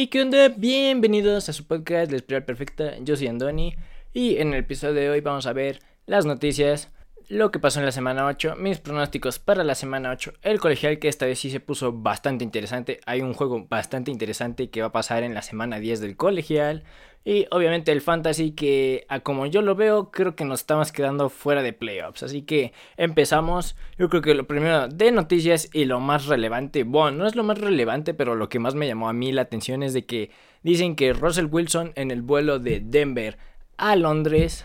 Hey, ¿qué onda? Bienvenidos a su podcast La Espiral Perfecta. Yo soy Andoni y en el episodio de hoy vamos a ver las noticias, lo que pasó en la semana 8, mis pronósticos para la semana 8, el colegial que esta vez sí se puso bastante interesante. Hay un juego bastante interesante que va a pasar en la semana 10 del colegial. Y obviamente el fantasy que a como yo lo veo creo que nos estamos quedando fuera de playoffs. Así que empezamos. Yo creo que lo primero de noticias y lo más relevante, bueno, no es lo más relevante, pero lo que más me llamó a mí la atención es de que dicen que Russell Wilson en el vuelo de Denver a Londres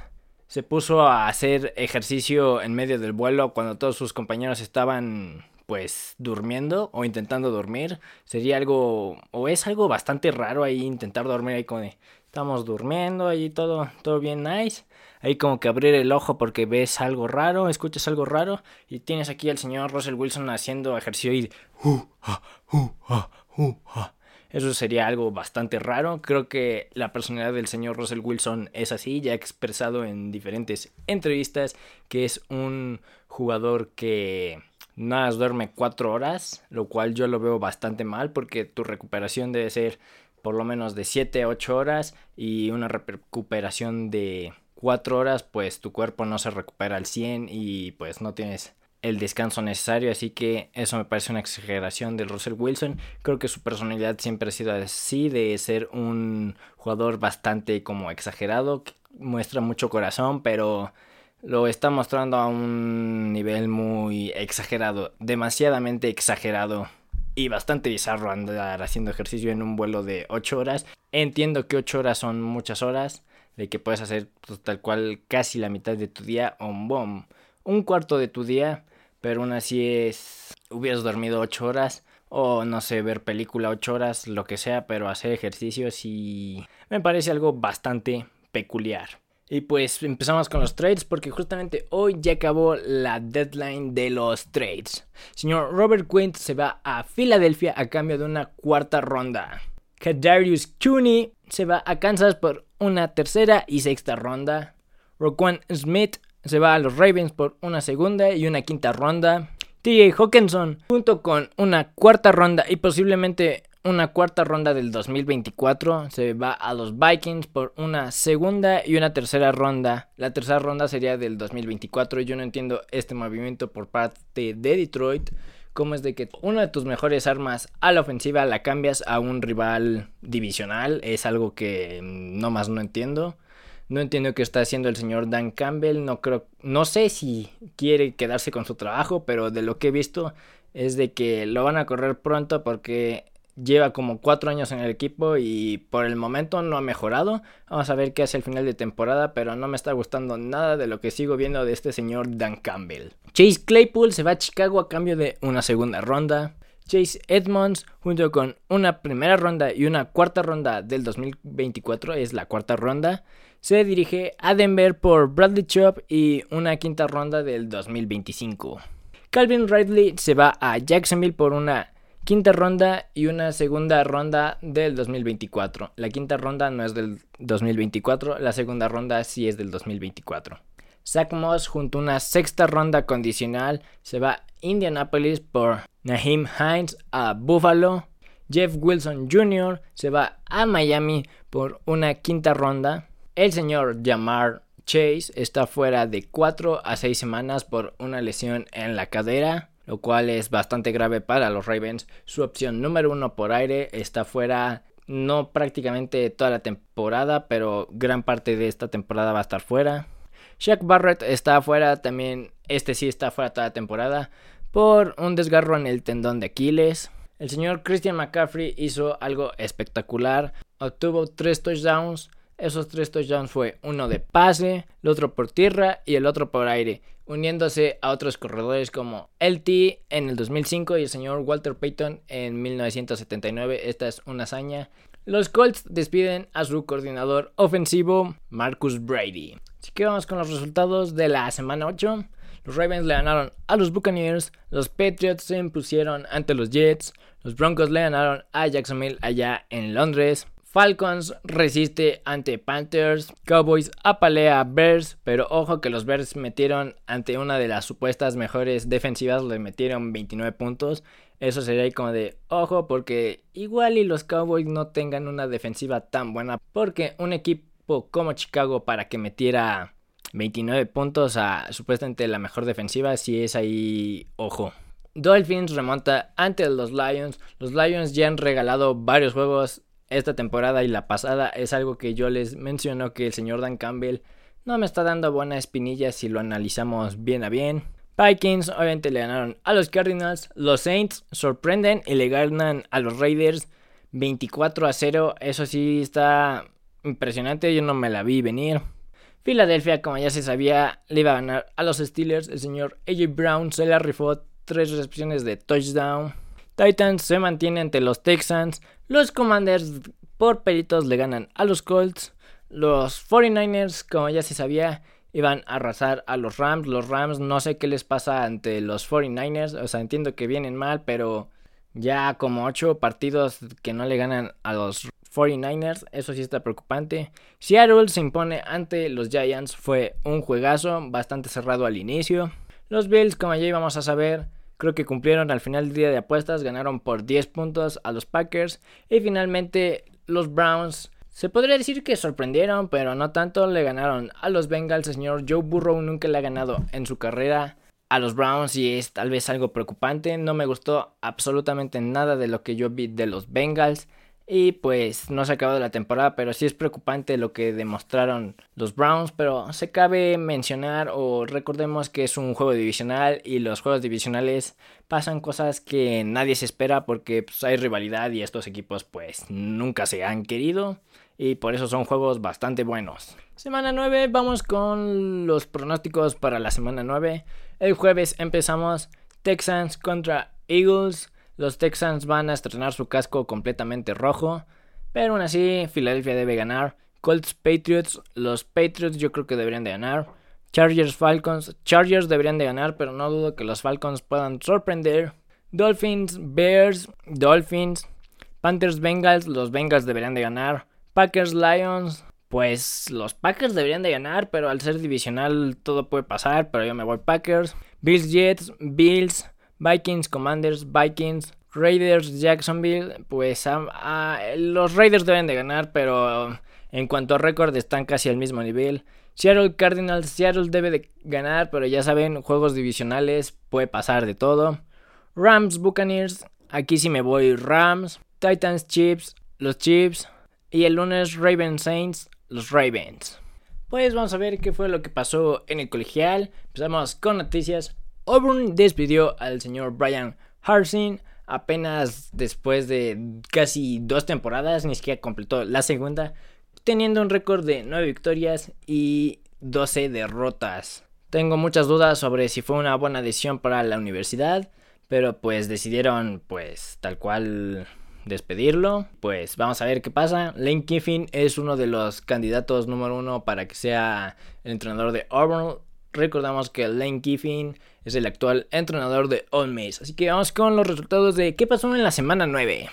se puso a hacer ejercicio en medio del vuelo cuando todos sus compañeros estaban pues durmiendo o intentando dormir. Sería algo o es algo bastante raro ahí intentar dormir ahí con Estamos durmiendo ahí todo, todo bien nice. Ahí como que abrir el ojo porque ves algo raro, escuchas algo raro y tienes aquí al señor Russell Wilson haciendo ejercicio y eso sería algo bastante raro. Creo que la personalidad del señor Russell Wilson es así, ya ha expresado en diferentes entrevistas que es un jugador que nada duerme cuatro horas, lo cual yo lo veo bastante mal porque tu recuperación debe ser por lo menos de 7 a 8 horas y una recuperación de 4 horas, pues tu cuerpo no se recupera al 100 y pues no tienes el descanso necesario, así que eso me parece una exageración de Russell Wilson. Creo que su personalidad siempre ha sido así, de ser un jugador bastante como exagerado, que muestra mucho corazón, pero lo está mostrando a un nivel muy exagerado, demasiadamente exagerado y bastante bizarro andar haciendo ejercicio en un vuelo de 8 horas. Entiendo que 8 horas son muchas horas, de que puedes hacer pues, tal cual casi la mitad de tu día o un, un cuarto de tu día, pero aún así es, hubieras dormido 8 horas o no sé, ver película 8 horas, lo que sea, pero hacer ejercicio sí me parece algo bastante peculiar. Y pues empezamos con los trades porque justamente hoy ya acabó la deadline de los trades. Señor Robert Quint se va a Filadelfia a cambio de una cuarta ronda. Kadarius Cooney se va a Kansas por una tercera y sexta ronda. Roquan Smith se va a los Ravens por una segunda y una quinta ronda. TJ Hawkinson junto con una cuarta ronda y posiblemente una cuarta ronda del 2024. Se va a los Vikings por una segunda y una tercera ronda. La tercera ronda sería del 2024. Yo no entiendo este movimiento por parte de Detroit. Como es de que una de tus mejores armas a la ofensiva la cambias a un rival divisional. Es algo que mm, no más no entiendo. No entiendo qué está haciendo el señor Dan Campbell. No creo, no sé si quiere quedarse con su trabajo, pero de lo que he visto es de que lo van a correr pronto porque lleva como cuatro años en el equipo y por el momento no ha mejorado. Vamos a ver qué hace el final de temporada, pero no me está gustando nada de lo que sigo viendo de este señor Dan Campbell. Chase Claypool se va a Chicago a cambio de una segunda ronda. Chase Edmonds junto con una primera ronda y una cuarta ronda del 2024, es la cuarta ronda, se dirige a Denver por Bradley Chubb y una quinta ronda del 2025. Calvin Ridley se va a Jacksonville por una quinta ronda y una segunda ronda del 2024. La quinta ronda no es del 2024, la segunda ronda sí es del 2024. Zach Moss junto a una sexta ronda condicional se va Indianapolis por Naheem Hines a Buffalo. Jeff Wilson Jr. se va a Miami por una quinta ronda. El señor Jamar Chase está fuera de 4 a 6 semanas por una lesión en la cadera lo cual es bastante grave para los Ravens. Su opción número uno por aire está fuera no prácticamente toda la temporada, pero gran parte de esta temporada va a estar fuera. Shaq Barrett está fuera también, este sí está fuera toda la temporada por un desgarro en el tendón de Aquiles. El señor Christian McCaffrey hizo algo espectacular, obtuvo tres touchdowns. Esos tres touchdowns fue uno de pase, el otro por tierra y el otro por aire uniéndose a otros corredores como LT en el 2005 y el señor Walter Payton en 1979. Esta es una hazaña. Los Colts despiden a su coordinador ofensivo, Marcus Brady. Así que vamos con los resultados de la semana 8. Los Ravens le ganaron a los Buccaneers, los Patriots se impusieron ante los Jets, los Broncos le ganaron a Jacksonville allá en Londres, Falcons resiste ante Panthers, Cowboys apalea a Bears, pero ojo que los Bears metieron ante una de las supuestas mejores defensivas, le metieron 29 puntos. Eso sería como de ojo porque igual y los Cowboys no tengan una defensiva tan buena, porque un equipo como Chicago para que metiera 29 puntos a supuestamente la mejor defensiva, si es ahí ojo. Dolphins remonta ante los Lions. Los Lions ya han regalado varios juegos esta temporada y la pasada. Es algo que yo les menciono que el señor Dan Campbell no me está dando buena espinilla si lo analizamos bien a bien. Vikings obviamente le ganaron a los Cardinals. Los Saints sorprenden y le ganan a los Raiders 24 a 0. Eso sí está impresionante. Yo no me la vi venir. Filadelfia, como ya se sabía, le iba a ganar a los Steelers. El señor AJ Brown se la rifó tres recepciones de touchdown. Titans se mantiene ante los Texans. Los Commanders por peritos le ganan a los Colts. Los 49ers, como ya se sabía, iban a arrasar a los Rams. Los Rams no sé qué les pasa ante los 49ers. O sea, entiendo que vienen mal, pero ya como 8 partidos que no le ganan a los 49ers. Eso sí está preocupante. Seattle se impone ante los Giants. Fue un juegazo bastante cerrado al inicio. Los Bills, como ya íbamos a saber, creo que cumplieron al final del día de apuestas. Ganaron por 10 puntos a los Packers. Y finalmente los Browns. Se podría decir que sorprendieron, pero no tanto. Le ganaron a los Bengals. El señor Joe Burrow nunca le ha ganado en su carrera a los Browns y es tal vez algo preocupante. No me gustó absolutamente nada de lo que yo vi de los Bengals. Y pues no se ha acabado la temporada, pero sí es preocupante lo que demostraron los Browns. Pero se cabe mencionar o recordemos que es un juego divisional y los juegos divisionales pasan cosas que nadie se espera porque pues, hay rivalidad y estos equipos pues nunca se han querido. Y por eso son juegos bastante buenos. Semana 9, vamos con los pronósticos para la semana 9. El jueves empezamos Texans contra Eagles. Los Texans van a estrenar su casco completamente rojo. Pero aún así, Filadelfia debe ganar. Colts Patriots. Los Patriots yo creo que deberían de ganar. Chargers Falcons. Chargers deberían de ganar, pero no dudo que los Falcons puedan sorprender. Dolphins Bears. Dolphins. Panthers Bengals. Los Bengals deberían de ganar. Packers Lions. Pues los Packers deberían de ganar, pero al ser divisional todo puede pasar, pero yo me voy Packers. Bills Jets, Bills. Vikings, Commanders, Vikings, Raiders, Jacksonville, pues los Raiders deben de ganar, pero en cuanto a récord están casi al mismo nivel. Seattle Cardinals, Seattle debe de ganar, pero ya saben, juegos divisionales puede pasar de todo. Rams, Buccaneers, aquí sí me voy Rams. Titans, Chiefs, los Chiefs. Y el lunes Ravens Saints, los Ravens. Pues vamos a ver qué fue lo que pasó en el colegial. Empezamos con noticias. Auburn despidió al señor Brian Harsin apenas después de casi dos temporadas, ni siquiera completó la segunda, teniendo un récord de 9 victorias y 12 derrotas. Tengo muchas dudas sobre si fue una buena decisión para la universidad, pero pues decidieron pues tal cual despedirlo. Pues vamos a ver qué pasa. Lane Kiffin es uno de los candidatos número uno para que sea el entrenador de Auburn. Recordamos que Lane Kiffin es el actual entrenador de Ole Miss. Así que vamos con los resultados de qué pasó en la semana 9.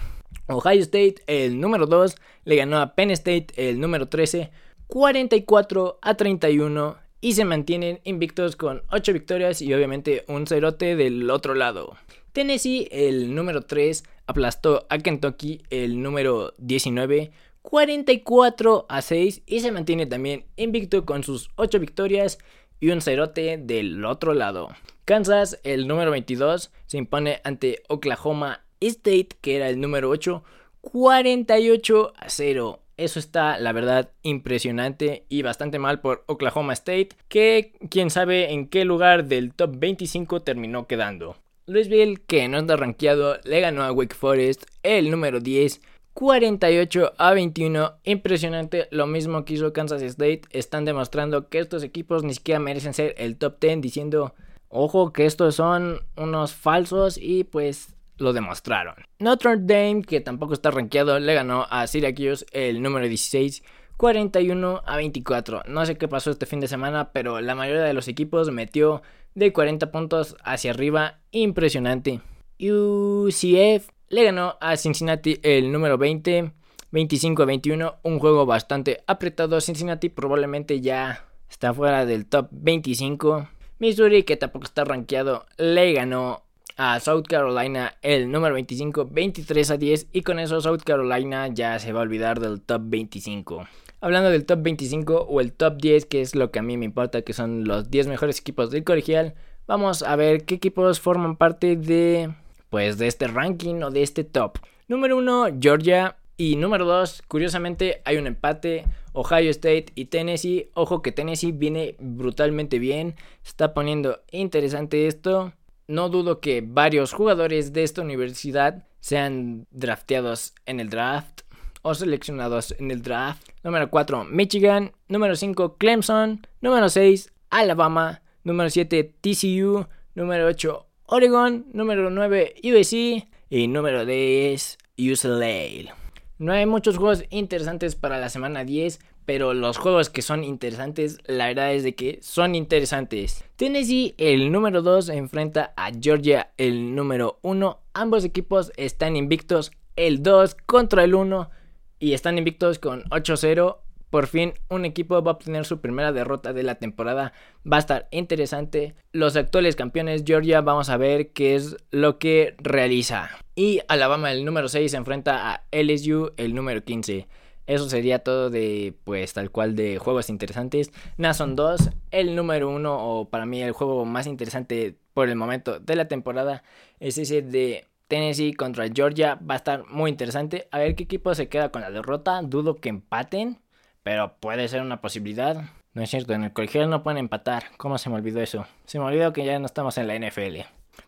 Ohio State, el número 2, le ganó a Penn State, el número 13, 44 a 31 y se mantienen invictos con 8 victorias y obviamente un cerote del otro lado. Tennessee, el número 3, aplastó a Kentucky, el número 19, 44 a 6 y se mantiene también invicto con sus 8 victorias y un cerote del otro lado. Kansas, el número 22, se impone ante Oklahoma State, que era el número 8, 48 a 0. Eso está, la verdad, impresionante y bastante mal por Oklahoma State, que quién sabe en qué lugar del top 25 terminó quedando. Louisville, que no está rankeado, le ganó a Wake Forest, el número 10, 48 a 21. Impresionante, lo mismo que hizo Kansas State. Están demostrando que estos equipos ni siquiera merecen ser el top 10, diciendo, ojo, que estos son unos falsos y pues lo demostraron. Notre Dame, que tampoco está rankeado, le ganó a Syracuse el número 16. 41 a 24. No sé qué pasó este fin de semana, pero la mayoría de los equipos metió de 40 puntos hacia arriba. Impresionante. UCF le ganó a Cincinnati el número 20, 25 a 21, un juego bastante apretado. Cincinnati probablemente ya está fuera del top 25. Missouri, que tampoco está rankeado, le ganó a South Carolina el número 25, 23 a 10. Y con eso South Carolina ya se va a olvidar del top 25. Hablando del top 25 o el top 10, que es lo que a mí me importa, que son los 10 mejores equipos del colegial, vamos a ver qué equipos forman parte de pues de este ranking o de este top. Número 1, Georgia. Y número 2, curiosamente hay un empate. Ohio State y Tennessee. Ojo que Tennessee viene brutalmente bien. Está poniendo interesante esto. No dudo que varios jugadores de esta universidad sean drafteados en el draft o seleccionados en el draft. Número 4, Michigan. Número 5, Clemson. Número 6, Alabama. Número 7, TCU. Número 8, Oregon. Número 9, USC. Y número 10, UCLA. No hay muchos juegos interesantes para la semana 10, pero los juegos que son interesantes, la verdad es de que son interesantes. Tennessee, el número 2, enfrenta a Georgia, el número 1. Ambos equipos están invictos, el 2 contra el 1, y están invictos con 8-0. Por fin un equipo va a obtener su primera derrota de la temporada. Va a estar interesante. Los actuales campeones Georgia vamos a ver qué es lo que realiza. Y Alabama el número 6 se enfrenta a LSU el número 15. Eso sería todo de, pues, tal cual de juegos interesantes. Nason 2, el número 1, o para mí el juego más interesante por el momento de la temporada, es ese de Tennessee contra Georgia. Va a estar muy interesante. A ver qué equipo se queda con la derrota. Dudo que empaten pero puede ser una posibilidad. No es cierto, en el colegial no pueden empatar. ¿Cómo se me olvidó eso? Se me olvidó que ya no estamos en la NFL.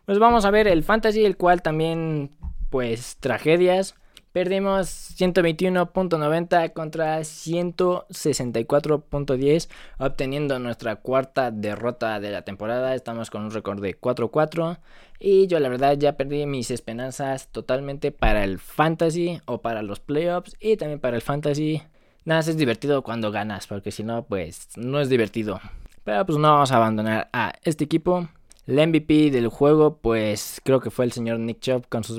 Pues vamos a ver el fantasy, el cual también, pues, tragedias. Perdimos 121.90 contra 164.10, obteniendo nuestra cuarta derrota de la temporada. Estamos con un récord de 4-4. Y yo la verdad ya perdí mis esperanzas totalmente para el fantasy o para los playoffs y también para el fantasy. Nada, es divertido cuando ganas, porque si no, pues no es divertido. Pero pues no vamos a abandonar a este equipo. El MVP del juego, pues creo que fue el señor Nick Chubb con sus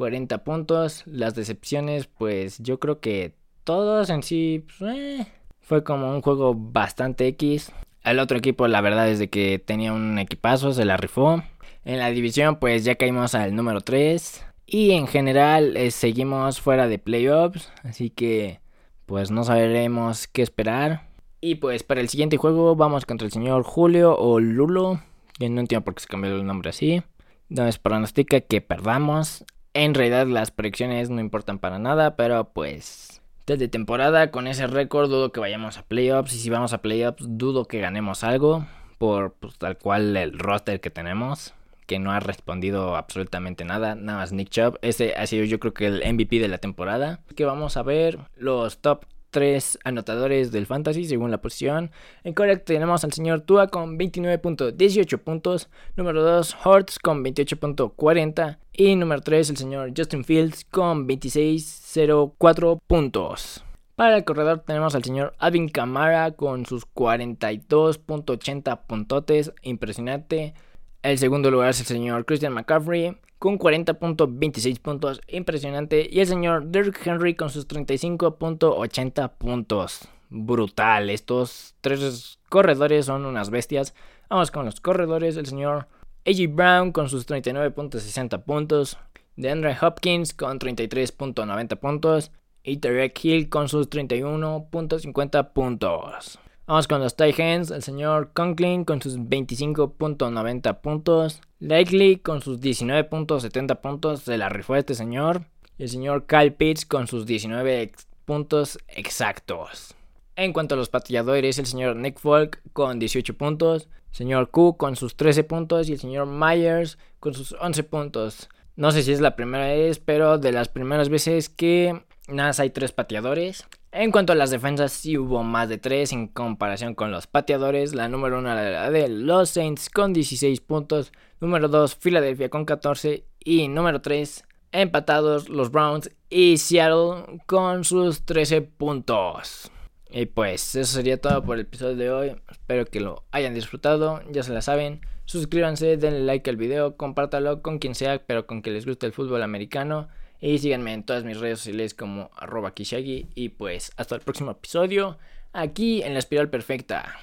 25.40 puntos. Las decepciones, pues yo creo que todos en sí, pues, eh, fue como un juego bastante X. El otro equipo, la verdad es de que tenía un equipazo, se la rifó. En la división, pues ya caímos al número 3. Y en general, eh, seguimos fuera de playoffs. Así que pues no sabremos qué esperar. Y pues para el siguiente juego vamos contra el señor Julio o Lulo. Que no entiendo por qué se cambió el nombre así. Se pronostica que perdamos. En realidad las predicciones no importan para nada, pero pues desde temporada con ese récord dudo que vayamos a playoffs y si vamos a playoffs dudo que ganemos algo por pues, tal cual el roster que tenemos que no ha respondido absolutamente nada, nada más Nick Chubb. Ese ha sido yo creo que el MVP de la temporada. Que vamos a ver los top 3 anotadores del fantasy según la posición. En correcto tenemos al señor Tua con 29.18 puntos. Número 2, Hortz con 28.40. Y número 3, el señor Justin Fields con 26.04 puntos. Para el corredor tenemos al señor Alvin Kamara con sus 42.80 puntotes. Impresionante. El segundo lugar es el señor Christian McCaffrey con 40.26 puntos, impresionante. Y el señor Derrick Henry con sus 35.80 puntos. Brutal, estos tres corredores son unas bestias. Vamos con los corredores, el señor AJ Brown con sus 39.60 puntos. DeAndre Hopkins con 33.90 puntos. Y Tarek Hill con sus 31.50 puntos. Vamos con los Titans, el señor Conklin con sus 25.90 puntos. Likely con sus 19.70 puntos, se la rifó este señor. Y el señor Kyle Pitts con sus 19 puntos exactos. En cuanto a los pateadores, el señor Nick Folk con 18 puntos. El señor Q con sus 13 puntos. Y el señor Myers con sus 11 puntos. No sé si es la primera vez, pero de las primeras veces que nada hay tres pateadores. En cuanto a las defensas, sí hubo más de 3 en comparación con los pateadores. La número 1 era la de los Saints con 16 puntos. Número 2, Filadelfia con 14. Y número 3, empatados los Browns y Seattle con sus 13 puntos. Y pues eso sería todo por el episodio de hoy. Espero que lo hayan disfrutado. Ya se la saben. Suscríbanse, denle like al video, compártalo con quien sea, pero con que les guste el fútbol americano. Y síganme en todas mis redes sociales como arroba kishagi. Y pues hasta el próximo episodio aquí en la espiral perfecta.